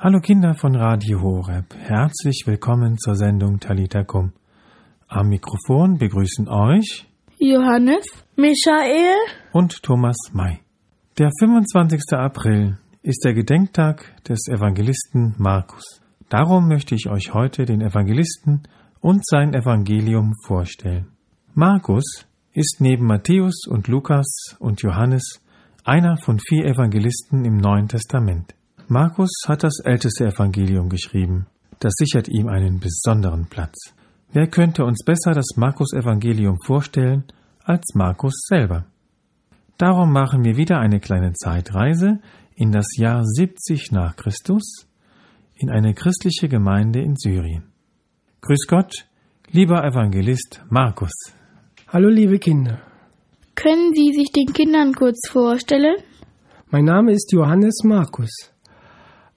Hallo Kinder von Radio Horeb, herzlich willkommen zur Sendung Talita Kum. Am Mikrofon begrüßen euch Johannes, Michael und Thomas May. Der 25. April ist der Gedenktag des Evangelisten Markus. Darum möchte ich euch heute den Evangelisten und sein Evangelium vorstellen. Markus ist neben Matthäus und Lukas und Johannes einer von vier Evangelisten im Neuen Testament. Markus hat das älteste Evangelium geschrieben. Das sichert ihm einen besonderen Platz. Wer könnte uns besser das Markus-Evangelium vorstellen als Markus selber? Darum machen wir wieder eine kleine Zeitreise in das Jahr 70 nach Christus in eine christliche Gemeinde in Syrien. Grüß Gott, lieber Evangelist Markus. Hallo liebe Kinder. Können Sie sich den Kindern kurz vorstellen? Mein Name ist Johannes Markus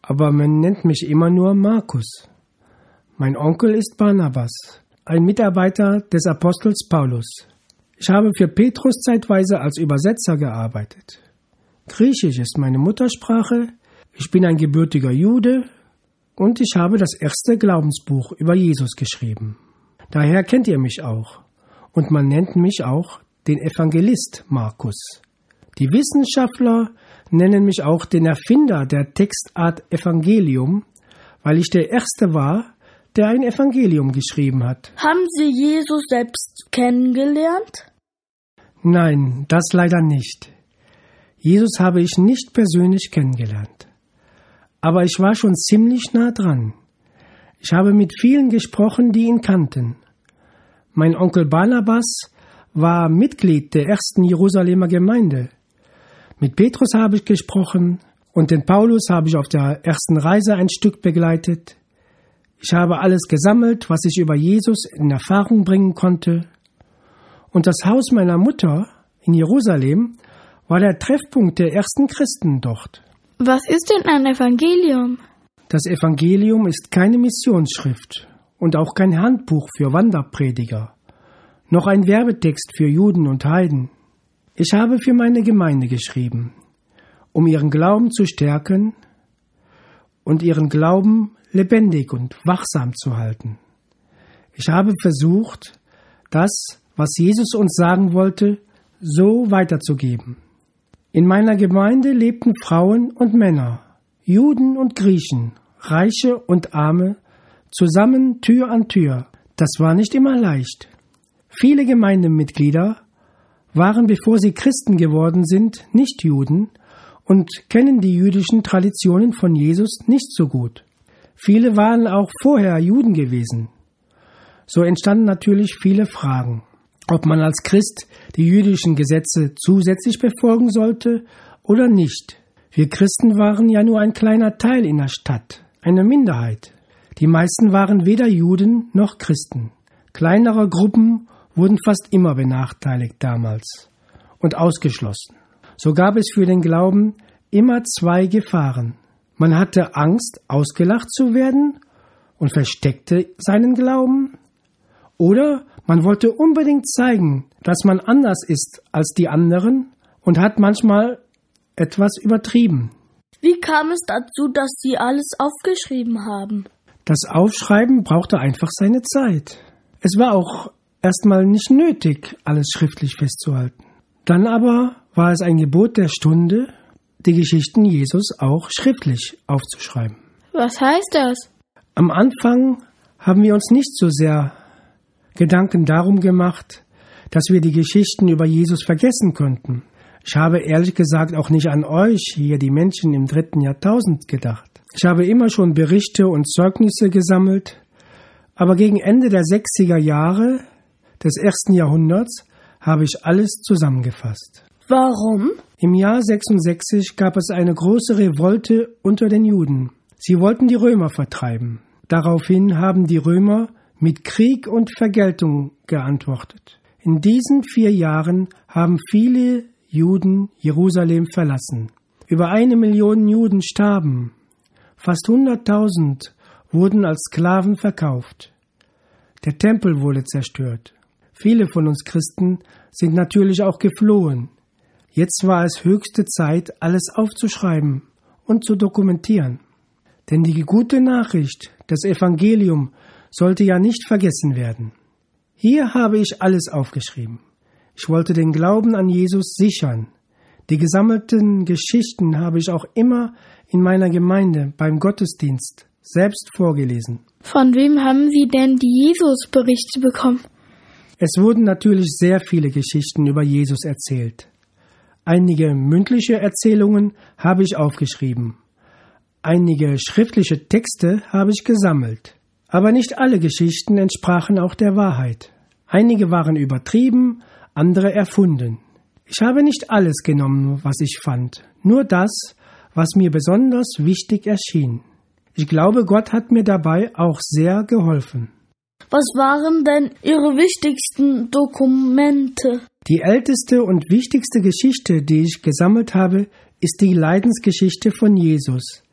aber man nennt mich immer nur Markus. Mein Onkel ist Barnabas, ein Mitarbeiter des Apostels Paulus. Ich habe für Petrus zeitweise als Übersetzer gearbeitet. Griechisch ist meine Muttersprache, ich bin ein gebürtiger Jude und ich habe das erste Glaubensbuch über Jesus geschrieben. Daher kennt ihr mich auch und man nennt mich auch den Evangelist Markus. Die Wissenschaftler nennen mich auch den Erfinder der Textart Evangelium, weil ich der Erste war, der ein Evangelium geschrieben hat. Haben Sie Jesus selbst kennengelernt? Nein, das leider nicht. Jesus habe ich nicht persönlich kennengelernt. Aber ich war schon ziemlich nah dran. Ich habe mit vielen gesprochen, die ihn kannten. Mein Onkel Barnabas war Mitglied der ersten Jerusalemer Gemeinde. Mit Petrus habe ich gesprochen und den Paulus habe ich auf der ersten Reise ein Stück begleitet. Ich habe alles gesammelt, was ich über Jesus in Erfahrung bringen konnte. Und das Haus meiner Mutter in Jerusalem war der Treffpunkt der ersten Christen dort. Was ist denn ein Evangelium? Das Evangelium ist keine Missionsschrift und auch kein Handbuch für Wanderprediger, noch ein Werbetext für Juden und Heiden. Ich habe für meine Gemeinde geschrieben, um ihren Glauben zu stärken und ihren Glauben lebendig und wachsam zu halten. Ich habe versucht, das, was Jesus uns sagen wollte, so weiterzugeben. In meiner Gemeinde lebten Frauen und Männer, Juden und Griechen, Reiche und Arme, zusammen Tür an Tür. Das war nicht immer leicht. Viele Gemeindemitglieder waren, bevor sie Christen geworden sind, nicht Juden und kennen die jüdischen Traditionen von Jesus nicht so gut. Viele waren auch vorher Juden gewesen. So entstanden natürlich viele Fragen, ob man als Christ die jüdischen Gesetze zusätzlich befolgen sollte oder nicht. Wir Christen waren ja nur ein kleiner Teil in der Stadt, eine Minderheit. Die meisten waren weder Juden noch Christen. Kleinere Gruppen wurden fast immer benachteiligt damals und ausgeschlossen. So gab es für den Glauben immer zwei Gefahren. Man hatte Angst, ausgelacht zu werden und versteckte seinen Glauben, oder man wollte unbedingt zeigen, dass man anders ist als die anderen und hat manchmal etwas übertrieben. Wie kam es dazu, dass Sie alles aufgeschrieben haben? Das Aufschreiben brauchte einfach seine Zeit. Es war auch erstmal nicht nötig, alles schriftlich festzuhalten. Dann aber war es ein Gebot der Stunde, die Geschichten Jesus auch schriftlich aufzuschreiben. Was heißt das? Am Anfang haben wir uns nicht so sehr Gedanken darum gemacht, dass wir die Geschichten über Jesus vergessen könnten. Ich habe ehrlich gesagt auch nicht an euch, hier die Menschen im dritten Jahrtausend, gedacht. Ich habe immer schon Berichte und Zeugnisse gesammelt, aber gegen Ende der 60er Jahre des ersten Jahrhunderts habe ich alles zusammengefasst. Warum? Im Jahr 66 gab es eine große Revolte unter den Juden. Sie wollten die Römer vertreiben. Daraufhin haben die Römer mit Krieg und Vergeltung geantwortet. In diesen vier Jahren haben viele Juden Jerusalem verlassen. Über eine Million Juden starben. Fast hunderttausend wurden als Sklaven verkauft. Der Tempel wurde zerstört. Viele von uns Christen sind natürlich auch geflohen. Jetzt war es höchste Zeit, alles aufzuschreiben und zu dokumentieren. Denn die gute Nachricht, das Evangelium, sollte ja nicht vergessen werden. Hier habe ich alles aufgeschrieben. Ich wollte den Glauben an Jesus sichern. Die gesammelten Geschichten habe ich auch immer in meiner Gemeinde beim Gottesdienst selbst vorgelesen. Von wem haben Sie denn die Jesus-Berichte bekommen? Es wurden natürlich sehr viele Geschichten über Jesus erzählt. Einige mündliche Erzählungen habe ich aufgeschrieben. Einige schriftliche Texte habe ich gesammelt. Aber nicht alle Geschichten entsprachen auch der Wahrheit. Einige waren übertrieben, andere erfunden. Ich habe nicht alles genommen, was ich fand, nur das, was mir besonders wichtig erschien. Ich glaube, Gott hat mir dabei auch sehr geholfen. Was waren denn Ihre wichtigsten Dokumente? Die älteste und wichtigste Geschichte, die ich gesammelt habe, ist die Leidensgeschichte von Jesus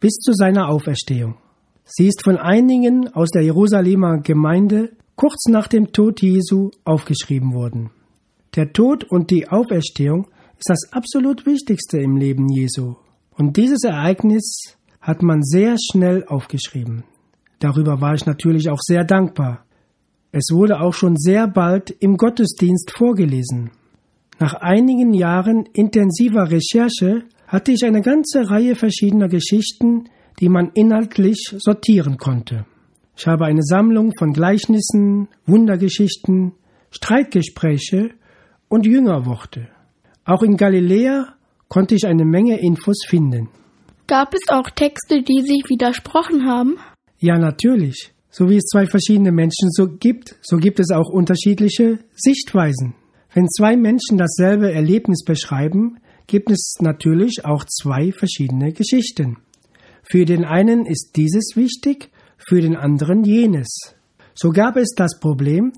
bis zu seiner Auferstehung. Sie ist von einigen aus der Jerusalemer Gemeinde kurz nach dem Tod Jesu aufgeschrieben worden. Der Tod und die Auferstehung ist das absolut Wichtigste im Leben Jesu. Und dieses Ereignis hat man sehr schnell aufgeschrieben. Darüber war ich natürlich auch sehr dankbar. Es wurde auch schon sehr bald im Gottesdienst vorgelesen. Nach einigen Jahren intensiver Recherche hatte ich eine ganze Reihe verschiedener Geschichten, die man inhaltlich sortieren konnte. Ich habe eine Sammlung von Gleichnissen, Wundergeschichten, Streitgespräche und Jüngerworte. Auch in Galiläa konnte ich eine Menge Infos finden. Gab es auch Texte, die sich widersprochen haben? Ja, natürlich. So wie es zwei verschiedene Menschen so gibt, so gibt es auch unterschiedliche Sichtweisen. Wenn zwei Menschen dasselbe Erlebnis beschreiben, gibt es natürlich auch zwei verschiedene Geschichten. Für den einen ist dieses wichtig, für den anderen jenes. So gab es das Problem,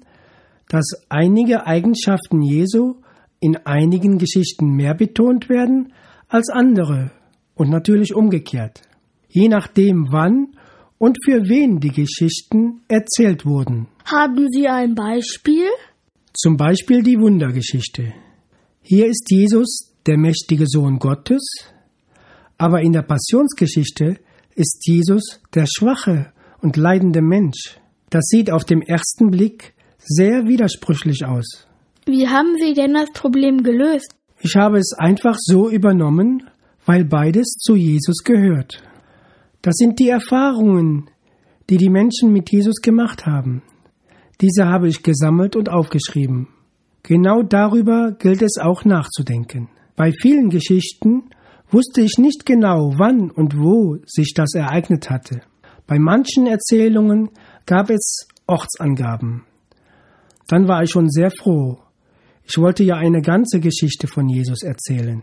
dass einige Eigenschaften Jesu in einigen Geschichten mehr betont werden als andere und natürlich umgekehrt, je nachdem wann und für wen die Geschichten erzählt wurden. Haben Sie ein Beispiel? Zum Beispiel die Wundergeschichte. Hier ist Jesus der mächtige Sohn Gottes, aber in der Passionsgeschichte ist Jesus der schwache und leidende Mensch. Das sieht auf dem ersten Blick sehr widersprüchlich aus. Wie haben Sie denn das Problem gelöst? Ich habe es einfach so übernommen, weil beides zu Jesus gehört. Das sind die Erfahrungen, die die Menschen mit Jesus gemacht haben. Diese habe ich gesammelt und aufgeschrieben. Genau darüber gilt es auch nachzudenken. Bei vielen Geschichten wusste ich nicht genau, wann und wo sich das ereignet hatte. Bei manchen Erzählungen gab es Ortsangaben. Dann war ich schon sehr froh. Ich wollte ja eine ganze Geschichte von Jesus erzählen.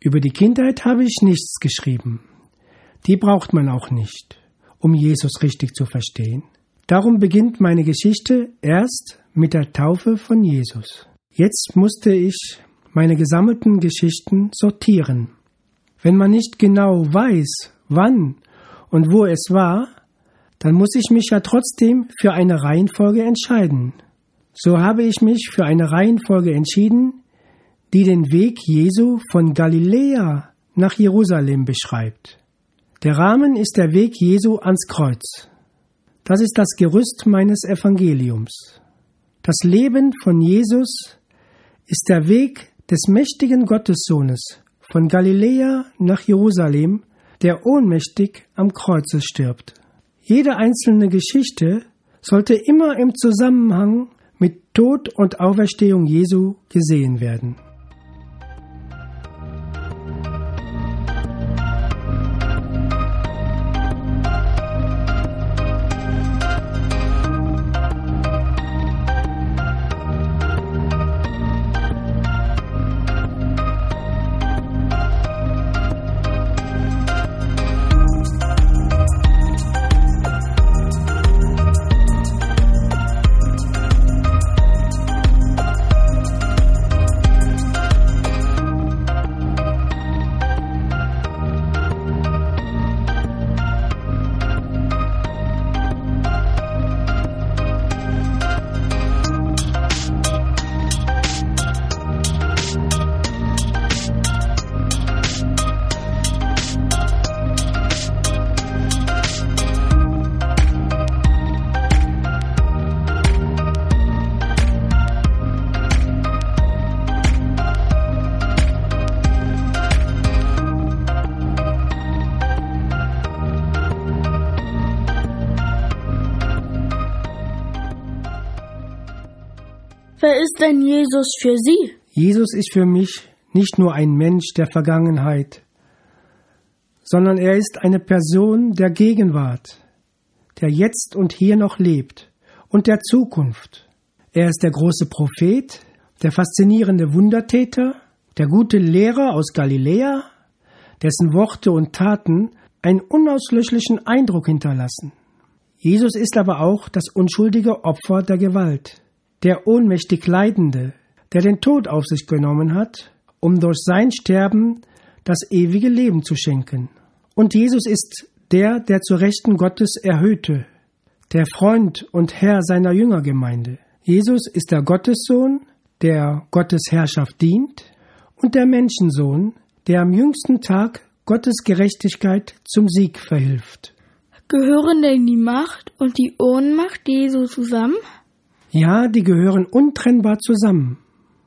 Über die Kindheit habe ich nichts geschrieben. Die braucht man auch nicht, um Jesus richtig zu verstehen. Darum beginnt meine Geschichte erst mit der Taufe von Jesus. Jetzt musste ich meine gesammelten Geschichten sortieren. Wenn man nicht genau weiß, wann und wo es war, dann muss ich mich ja trotzdem für eine Reihenfolge entscheiden. So habe ich mich für eine Reihenfolge entschieden, die den Weg Jesu von Galiläa nach Jerusalem beschreibt. Der Rahmen ist der Weg Jesu ans Kreuz. Das ist das Gerüst meines Evangeliums. Das Leben von Jesus ist der Weg des mächtigen Gottessohnes von Galiläa nach Jerusalem, der ohnmächtig am Kreuze stirbt. Jede einzelne Geschichte sollte immer im Zusammenhang mit Tod und Auferstehung Jesu gesehen werden. Ist denn Jesus für Sie? Jesus ist für mich nicht nur ein Mensch der Vergangenheit, sondern er ist eine Person der Gegenwart, der jetzt und hier noch lebt und der Zukunft. Er ist der große Prophet, der faszinierende Wundertäter, der gute Lehrer aus Galiläa, dessen Worte und Taten einen unauslöschlichen Eindruck hinterlassen. Jesus ist aber auch das unschuldige Opfer der Gewalt, der ohnmächtig Leidende, der den Tod auf sich genommen hat, um durch sein Sterben das ewige Leben zu schenken. Und Jesus ist der, der zu Rechten Gottes erhöhte, der Freund und Herr seiner Jüngergemeinde. Jesus ist der Gottessohn, der Gottes Herrschaft dient, und der Menschensohn, der am jüngsten Tag Gottes Gerechtigkeit zum Sieg verhilft. Gehören denn die Macht und die Ohnmacht Jesu zusammen? Ja, die gehören untrennbar zusammen.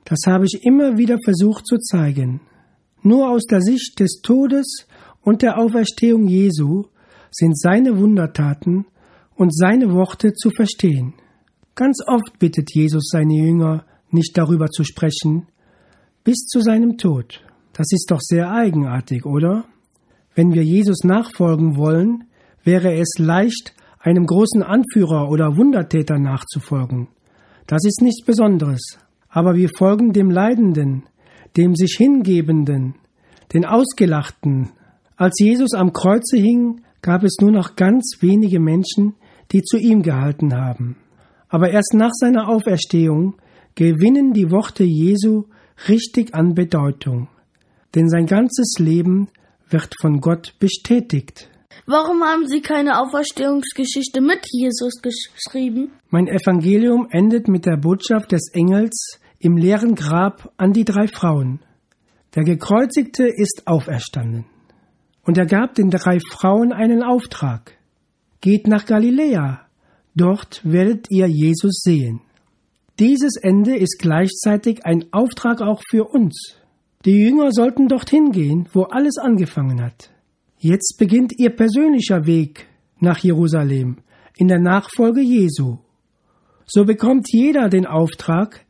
Das habe ich immer wieder versucht zu zeigen. Nur aus der Sicht des Todes und der Auferstehung Jesu sind seine Wundertaten und seine Worte zu verstehen. Ganz oft bittet Jesus seine Jünger, nicht darüber zu sprechen, bis zu seinem Tod. Das ist doch sehr eigenartig, oder? Wenn wir Jesus nachfolgen wollen, wäre es leicht, einem großen Anführer oder Wundertäter nachzufolgen. Das ist nichts Besonderes, aber wir folgen dem Leidenden, dem sich Hingebenden, den Ausgelachten. Als Jesus am Kreuze hing, gab es nur noch ganz wenige Menschen, die zu ihm gehalten haben. Aber erst nach seiner Auferstehung gewinnen die Worte Jesu richtig an Bedeutung, denn sein ganzes Leben wird von Gott bestätigt. Warum haben Sie keine Auferstehungsgeschichte mit Jesus geschrieben? Mein Evangelium endet mit der Botschaft des Engels im leeren Grab an die drei Frauen. Der Gekreuzigte ist auferstanden. Und er gab den drei Frauen einen Auftrag. Geht nach Galiläa, dort werdet ihr Jesus sehen. Dieses Ende ist gleichzeitig ein Auftrag auch für uns. Die Jünger sollten dorthin gehen, wo alles angefangen hat. Jetzt beginnt ihr persönlicher Weg nach Jerusalem in der Nachfolge Jesu. So bekommt jeder den Auftrag,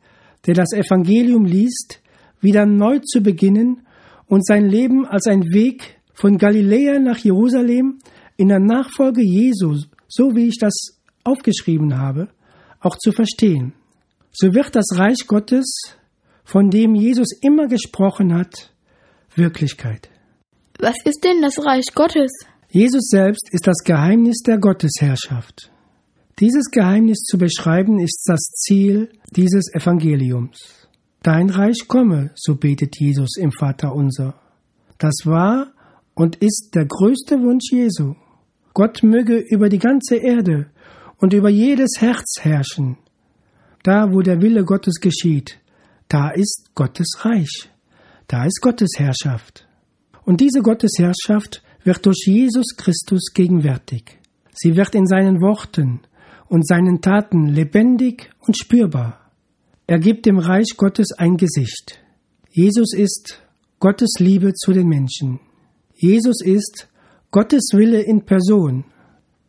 der das Evangelium liest, wieder neu zu beginnen und sein Leben als ein Weg von Galiläa nach Jerusalem in der Nachfolge Jesu, so wie ich das aufgeschrieben habe, auch zu verstehen. So wird das Reich Gottes, von dem Jesus immer gesprochen hat, Wirklichkeit. Was ist denn das Reich Gottes? Jesus selbst ist das Geheimnis der Gottesherrschaft. Dieses Geheimnis zu beschreiben ist das Ziel dieses Evangeliums. Dein Reich komme, so betet Jesus im Vater unser. Das war und ist der größte Wunsch Jesu. Gott möge über die ganze Erde und über jedes Herz herrschen. Da, wo der Wille Gottes geschieht, da ist Gottes Reich. Da ist Gottes Herrschaft. Und diese Gottesherrschaft wird durch Jesus Christus gegenwärtig. Sie wird in seinen Worten und seinen Taten lebendig und spürbar. Er gibt dem Reich Gottes ein Gesicht. Jesus ist Gottes Liebe zu den Menschen. Jesus ist Gottes Wille in Person.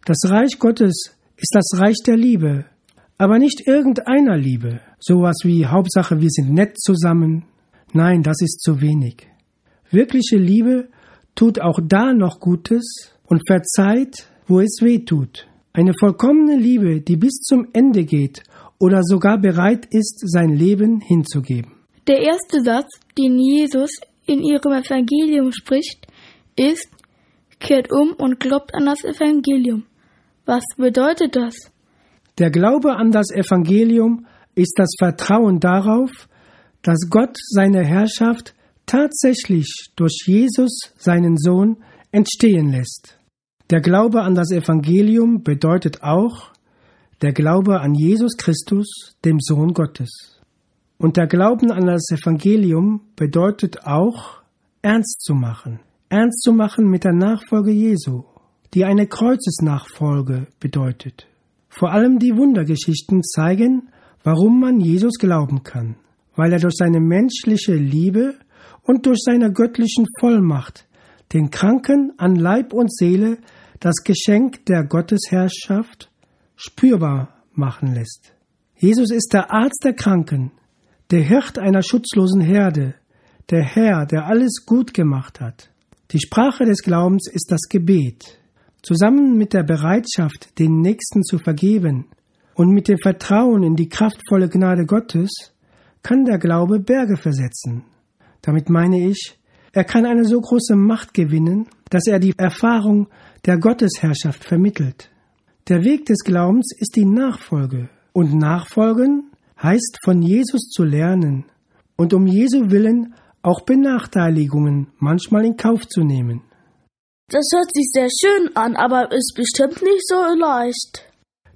Das Reich Gottes ist das Reich der Liebe, aber nicht irgendeiner Liebe. Sowas wie Hauptsache wir sind nett zusammen. Nein, das ist zu wenig. Wirkliche Liebe tut auch da noch Gutes und verzeiht, wo es weh tut. Eine vollkommene Liebe, die bis zum Ende geht oder sogar bereit ist, sein Leben hinzugeben. Der erste Satz, den Jesus in ihrem Evangelium spricht, ist, kehrt um und glaubt an das Evangelium. Was bedeutet das? Der Glaube an das Evangelium ist das Vertrauen darauf, dass Gott seine Herrschaft tatsächlich durch Jesus, seinen Sohn, entstehen lässt. Der Glaube an das Evangelium bedeutet auch der Glaube an Jesus Christus, dem Sohn Gottes. Und der Glauben an das Evangelium bedeutet auch, ernst zu machen. Ernst zu machen mit der Nachfolge Jesu, die eine Kreuzesnachfolge bedeutet. Vor allem die Wundergeschichten zeigen, warum man Jesus glauben kann, weil er durch seine menschliche Liebe und durch seine göttlichen Vollmacht den Kranken an Leib und Seele das Geschenk der Gottesherrschaft spürbar machen lässt. Jesus ist der Arzt der Kranken, der Hirt einer schutzlosen Herde, der Herr, der alles gut gemacht hat. Die Sprache des Glaubens ist das Gebet. Zusammen mit der Bereitschaft, den Nächsten zu vergeben und mit dem Vertrauen in die kraftvolle Gnade Gottes kann der Glaube Berge versetzen. Damit meine ich, er kann eine so große Macht gewinnen, dass er die Erfahrung der Gottesherrschaft vermittelt. Der Weg des Glaubens ist die Nachfolge. Und Nachfolgen heißt von Jesus zu lernen und um Jesu willen auch Benachteiligungen manchmal in Kauf zu nehmen. Das hört sich sehr schön an, aber ist bestimmt nicht so leicht.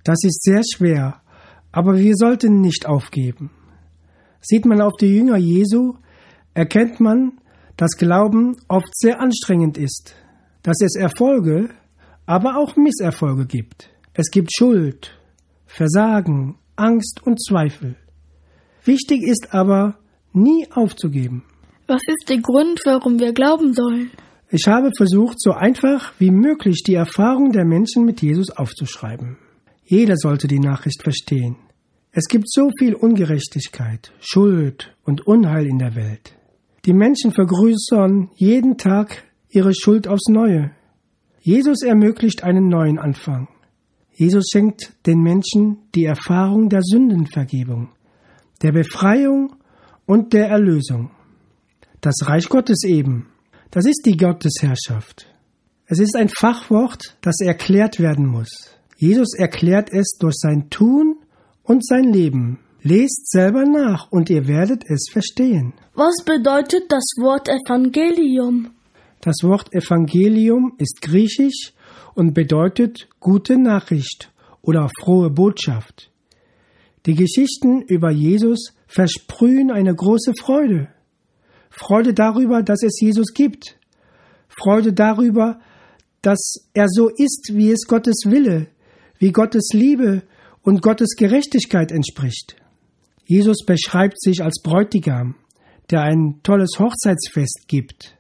Das ist sehr schwer, aber wir sollten nicht aufgeben. Sieht man auf die Jünger Jesu, erkennt man, dass Glauben oft sehr anstrengend ist, dass es Erfolge, aber auch Misserfolge gibt. Es gibt Schuld, Versagen, Angst und Zweifel. Wichtig ist aber, nie aufzugeben. Was ist der Grund, warum wir glauben sollen? Ich habe versucht, so einfach wie möglich die Erfahrung der Menschen mit Jesus aufzuschreiben. Jeder sollte die Nachricht verstehen. Es gibt so viel Ungerechtigkeit, Schuld und Unheil in der Welt. Die Menschen vergrößern jeden Tag ihre Schuld aufs Neue. Jesus ermöglicht einen neuen Anfang. Jesus schenkt den Menschen die Erfahrung der Sündenvergebung, der Befreiung und der Erlösung. Das Reich Gottes eben, das ist die Gottesherrschaft. Es ist ein Fachwort, das erklärt werden muss. Jesus erklärt es durch sein Tun und sein Leben. Lest selber nach und ihr werdet es verstehen. Was bedeutet das Wort Evangelium? Das Wort Evangelium ist griechisch und bedeutet gute Nachricht oder frohe Botschaft. Die Geschichten über Jesus versprühen eine große Freude. Freude darüber, dass es Jesus gibt. Freude darüber, dass er so ist, wie es Gottes Wille, wie Gottes Liebe und Gottes Gerechtigkeit entspricht. Jesus beschreibt sich als Bräutigam, der ein tolles Hochzeitsfest gibt,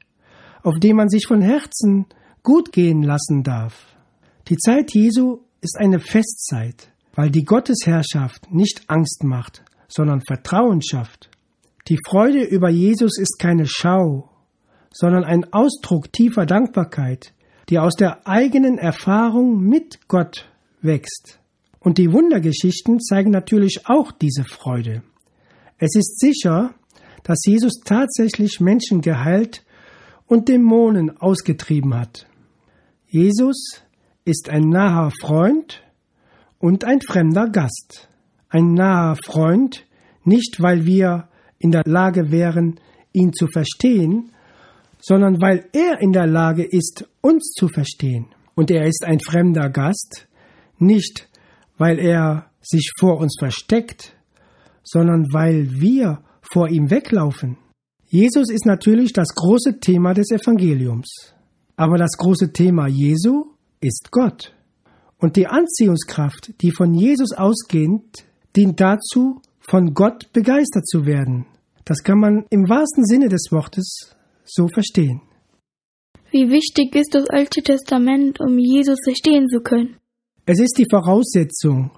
auf dem man sich von Herzen gut gehen lassen darf. Die Zeit Jesu ist eine Festzeit, weil die Gottesherrschaft nicht Angst macht, sondern Vertrauen schafft. Die Freude über Jesus ist keine Schau, sondern ein Ausdruck tiefer Dankbarkeit, die aus der eigenen Erfahrung mit Gott wächst. Und die Wundergeschichten zeigen natürlich auch diese Freude. Es ist sicher, dass Jesus tatsächlich Menschen geheilt und Dämonen ausgetrieben hat. Jesus ist ein naher Freund und ein fremder Gast. Ein naher Freund, nicht weil wir in der Lage wären, ihn zu verstehen, sondern weil er in der Lage ist, uns zu verstehen. Und er ist ein fremder Gast, nicht weil er sich vor uns versteckt, sondern weil wir vor ihm weglaufen. Jesus ist natürlich das große Thema des Evangeliums. Aber das große Thema Jesu ist Gott. Und die Anziehungskraft, die von Jesus ausgeht, dient dazu, von Gott begeistert zu werden. Das kann man im wahrsten Sinne des Wortes so verstehen. Wie wichtig ist das Alte Testament, um Jesus verstehen zu können? Es ist die Voraussetzung.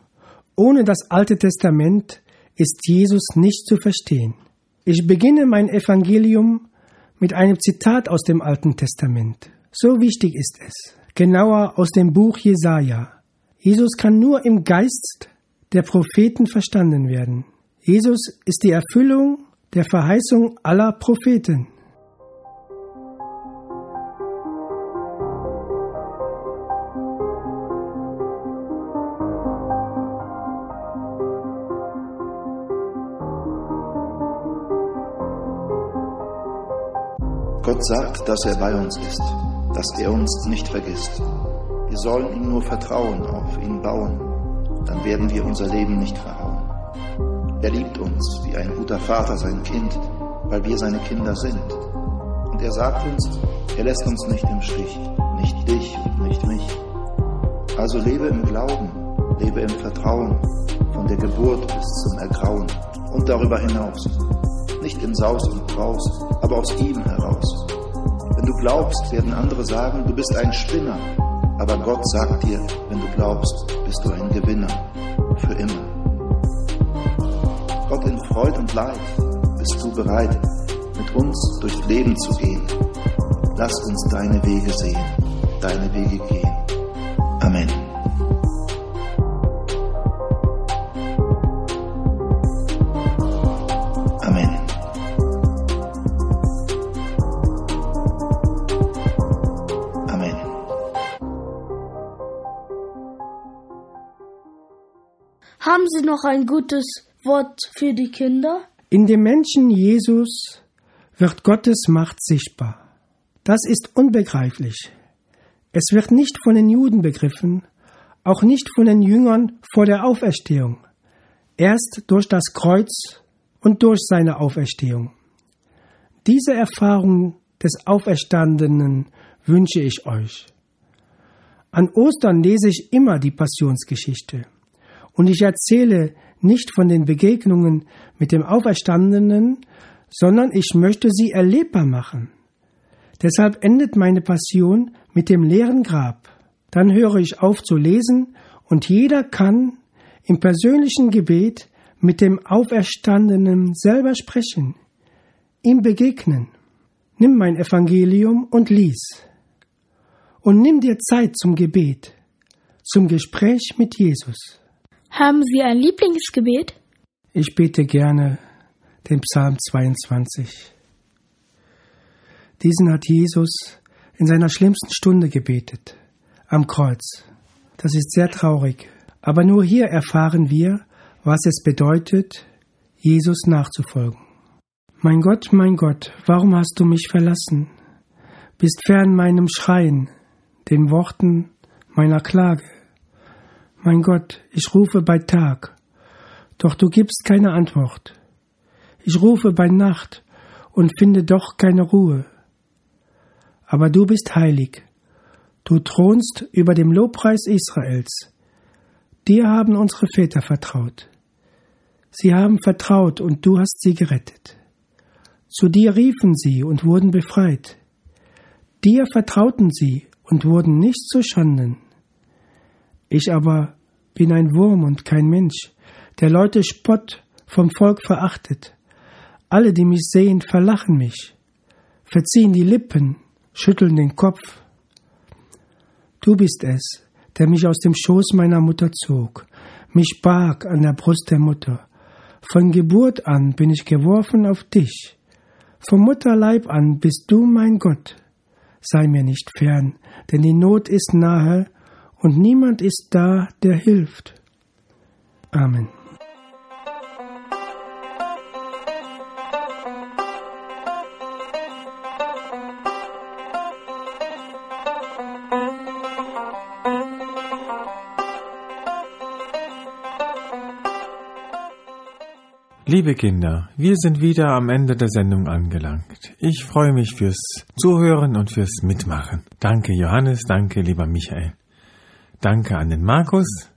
Ohne das Alte Testament ist Jesus nicht zu verstehen. Ich beginne mein Evangelium mit einem Zitat aus dem Alten Testament. So wichtig ist es. Genauer aus dem Buch Jesaja. Jesus kann nur im Geist der Propheten verstanden werden. Jesus ist die Erfüllung der Verheißung aller Propheten. Gott sagt, dass er bei uns ist, dass er uns nicht vergisst. Wir sollen ihm nur vertrauen, auf ihn bauen, dann werden wir unser Leben nicht verhauen. Er liebt uns wie ein guter Vater sein Kind, weil wir seine Kinder sind. Und er sagt uns, er lässt uns nicht im Stich, nicht dich und nicht mich. Also lebe im Glauben, lebe im Vertrauen, von der Geburt bis zum Ergrauen und darüber hinaus. Nicht in Saus und Braus, aber aus ihm heraus. Wenn du glaubst, werden andere sagen, du bist ein Spinner. Aber Gott sagt dir, wenn du glaubst, bist du ein Gewinner. Für immer. Gott in Freud und Leid, bist du bereit, mit uns durchs Leben zu gehen. Lass uns deine Wege sehen, deine Wege gehen. Haben Sie noch ein gutes Wort für die Kinder? In dem Menschen Jesus wird Gottes Macht sichtbar. Das ist unbegreiflich. Es wird nicht von den Juden begriffen, auch nicht von den Jüngern vor der Auferstehung, erst durch das Kreuz und durch seine Auferstehung. Diese Erfahrung des Auferstandenen wünsche ich euch. An Ostern lese ich immer die Passionsgeschichte und ich erzähle nicht von den Begegnungen mit dem Auferstandenen, sondern ich möchte sie erlebbar machen. Deshalb endet meine Passion mit dem leeren Grab. Dann höre ich auf zu lesen und jeder kann im persönlichen Gebet mit dem Auferstandenen selber sprechen, ihm begegnen. Nimm mein Evangelium und lies. Und nimm dir Zeit zum Gebet, zum Gespräch mit Jesus. Haben Sie ein Lieblingsgebet? Ich bete gerne den Psalm 22. Diesen hat Jesus in seiner schlimmsten Stunde gebetet, am Kreuz. Das ist sehr traurig. Aber nur hier erfahren wir, was es bedeutet, Jesus nachzufolgen. Mein Gott, mein Gott, warum hast du mich verlassen? Bist fern meinem Schreien, den Worten meiner Klage. Mein Gott, ich rufe bei Tag, doch du gibst keine Antwort. Ich rufe bei Nacht und finde doch keine Ruhe aber du bist heilig. Du thronst über dem Lobpreis Israels. Dir haben unsere Väter vertraut. Sie haben vertraut und du hast sie gerettet. Zu dir riefen sie und wurden befreit. Dir vertrauten sie und wurden nicht zu Schanden. Ich aber bin ein Wurm und kein Mensch, der Leute Spott vom Volk verachtet. Alle, die mich sehen, verlachen mich, verziehen die Lippen, schütteln den Kopf. Du bist es, der mich aus dem Schoß meiner Mutter zog, mich barg an der Brust der Mutter. Von Geburt an bin ich geworfen auf dich. Vom Mutterleib an bist du mein Gott. Sei mir nicht fern, denn die Not ist nahe und niemand ist da, der hilft. Amen. Liebe Kinder, wir sind wieder am Ende der Sendung angelangt. Ich freue mich fürs Zuhören und fürs Mitmachen. Danke Johannes, danke lieber Michael. Danke an den Markus.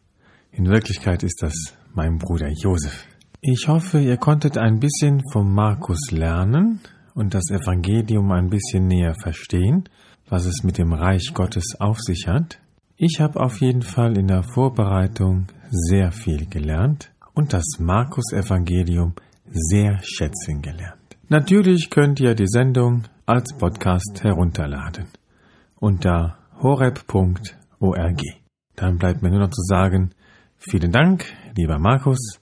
In Wirklichkeit ist das mein Bruder Josef. Ich hoffe, ihr konntet ein bisschen vom Markus lernen und das Evangelium ein bisschen näher verstehen, was es mit dem Reich Gottes auf sich hat. Ich habe auf jeden Fall in der Vorbereitung sehr viel gelernt und das Markus-Evangelium sehr schätzen gelernt. Natürlich könnt ihr die Sendung als Podcast herunterladen unter horeb.org. Dann bleibt mir nur noch zu sagen, vielen Dank, lieber Markus,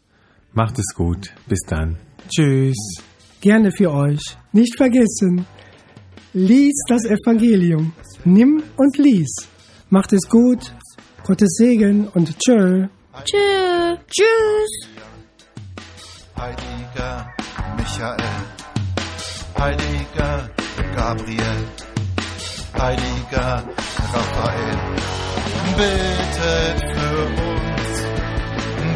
macht es gut, bis dann, tschüss. Gerne für euch. Nicht vergessen, lies das Evangelium. Nimm und lies. Macht es gut, Gottes Segen und tschö. Tschüss. Tschüss. Heiliger Michael, Heiliger Gabriel, Heiliger Raphael, bittet für uns,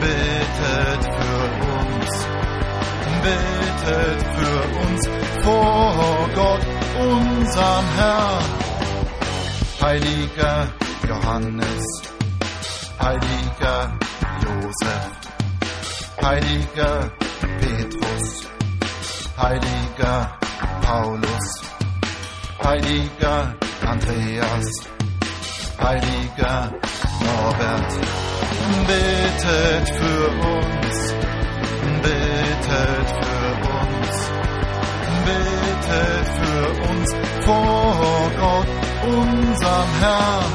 bittet für uns, bittet für uns vor Gott, unserem Herrn. Heiliger Johannes, Heiliger Josef, Heiliger Petrus, Heiliger Paulus, Heiliger Andreas, Heiliger Norbert, bittet für uns, betet für uns, betet für uns vor Gott, unserem Herrn.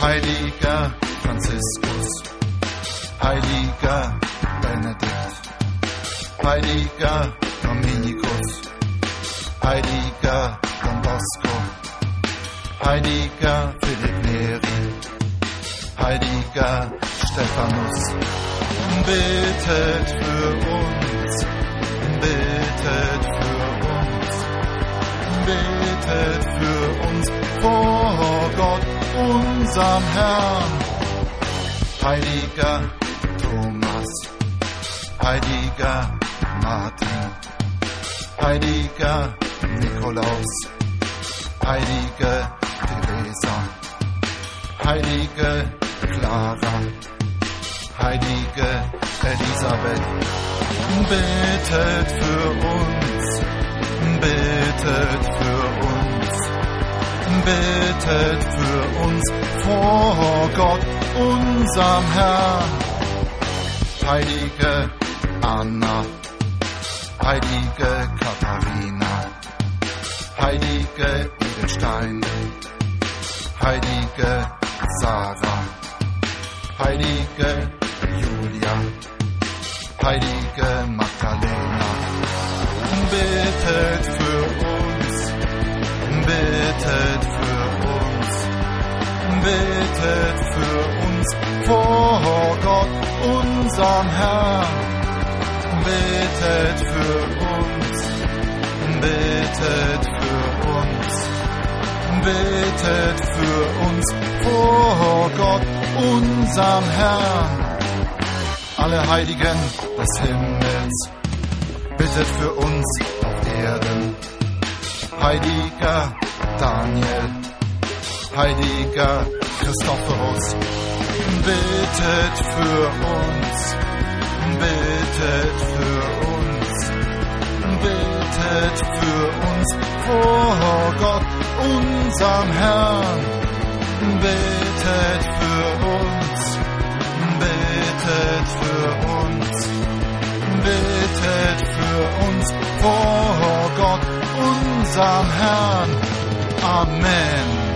Heiliger Franziskus, heiliger Benedikt, heiliger Dominikus, heiliger Don Bosco, heiliger Philipp Neri, heiliger Stephanus, betet für uns, betet für uns, betet für uns vor Gott, unserem Herrn. Heiliger Thomas, heiliger Martin, heiliger Nikolaus, heilige Teresa, heilige Clara, heilige Elisabeth, betet für uns, betet für uns, betet für uns vor Gott, unserem Herrn. Heilige Anna, heilige Katharina, heilige Edelstein, heilige Sarah, heilige Julia, heilige Magdalena, betet für uns, betet für uns, betet für uns vor Gott, unserem Herrn, betet für uns, betet für uns, betet für uns vor Gott, unserem Herrn. Alle Heiligen des Himmels, bittet für uns auf Erden. Heiliger Daniel, heiliger Christophorus, betet für uns, betet für uns, betet für uns vor Gott, unserem Herrn, betet für uns, betet für uns, betet für uns vor Gott, unserem Herrn. Amen.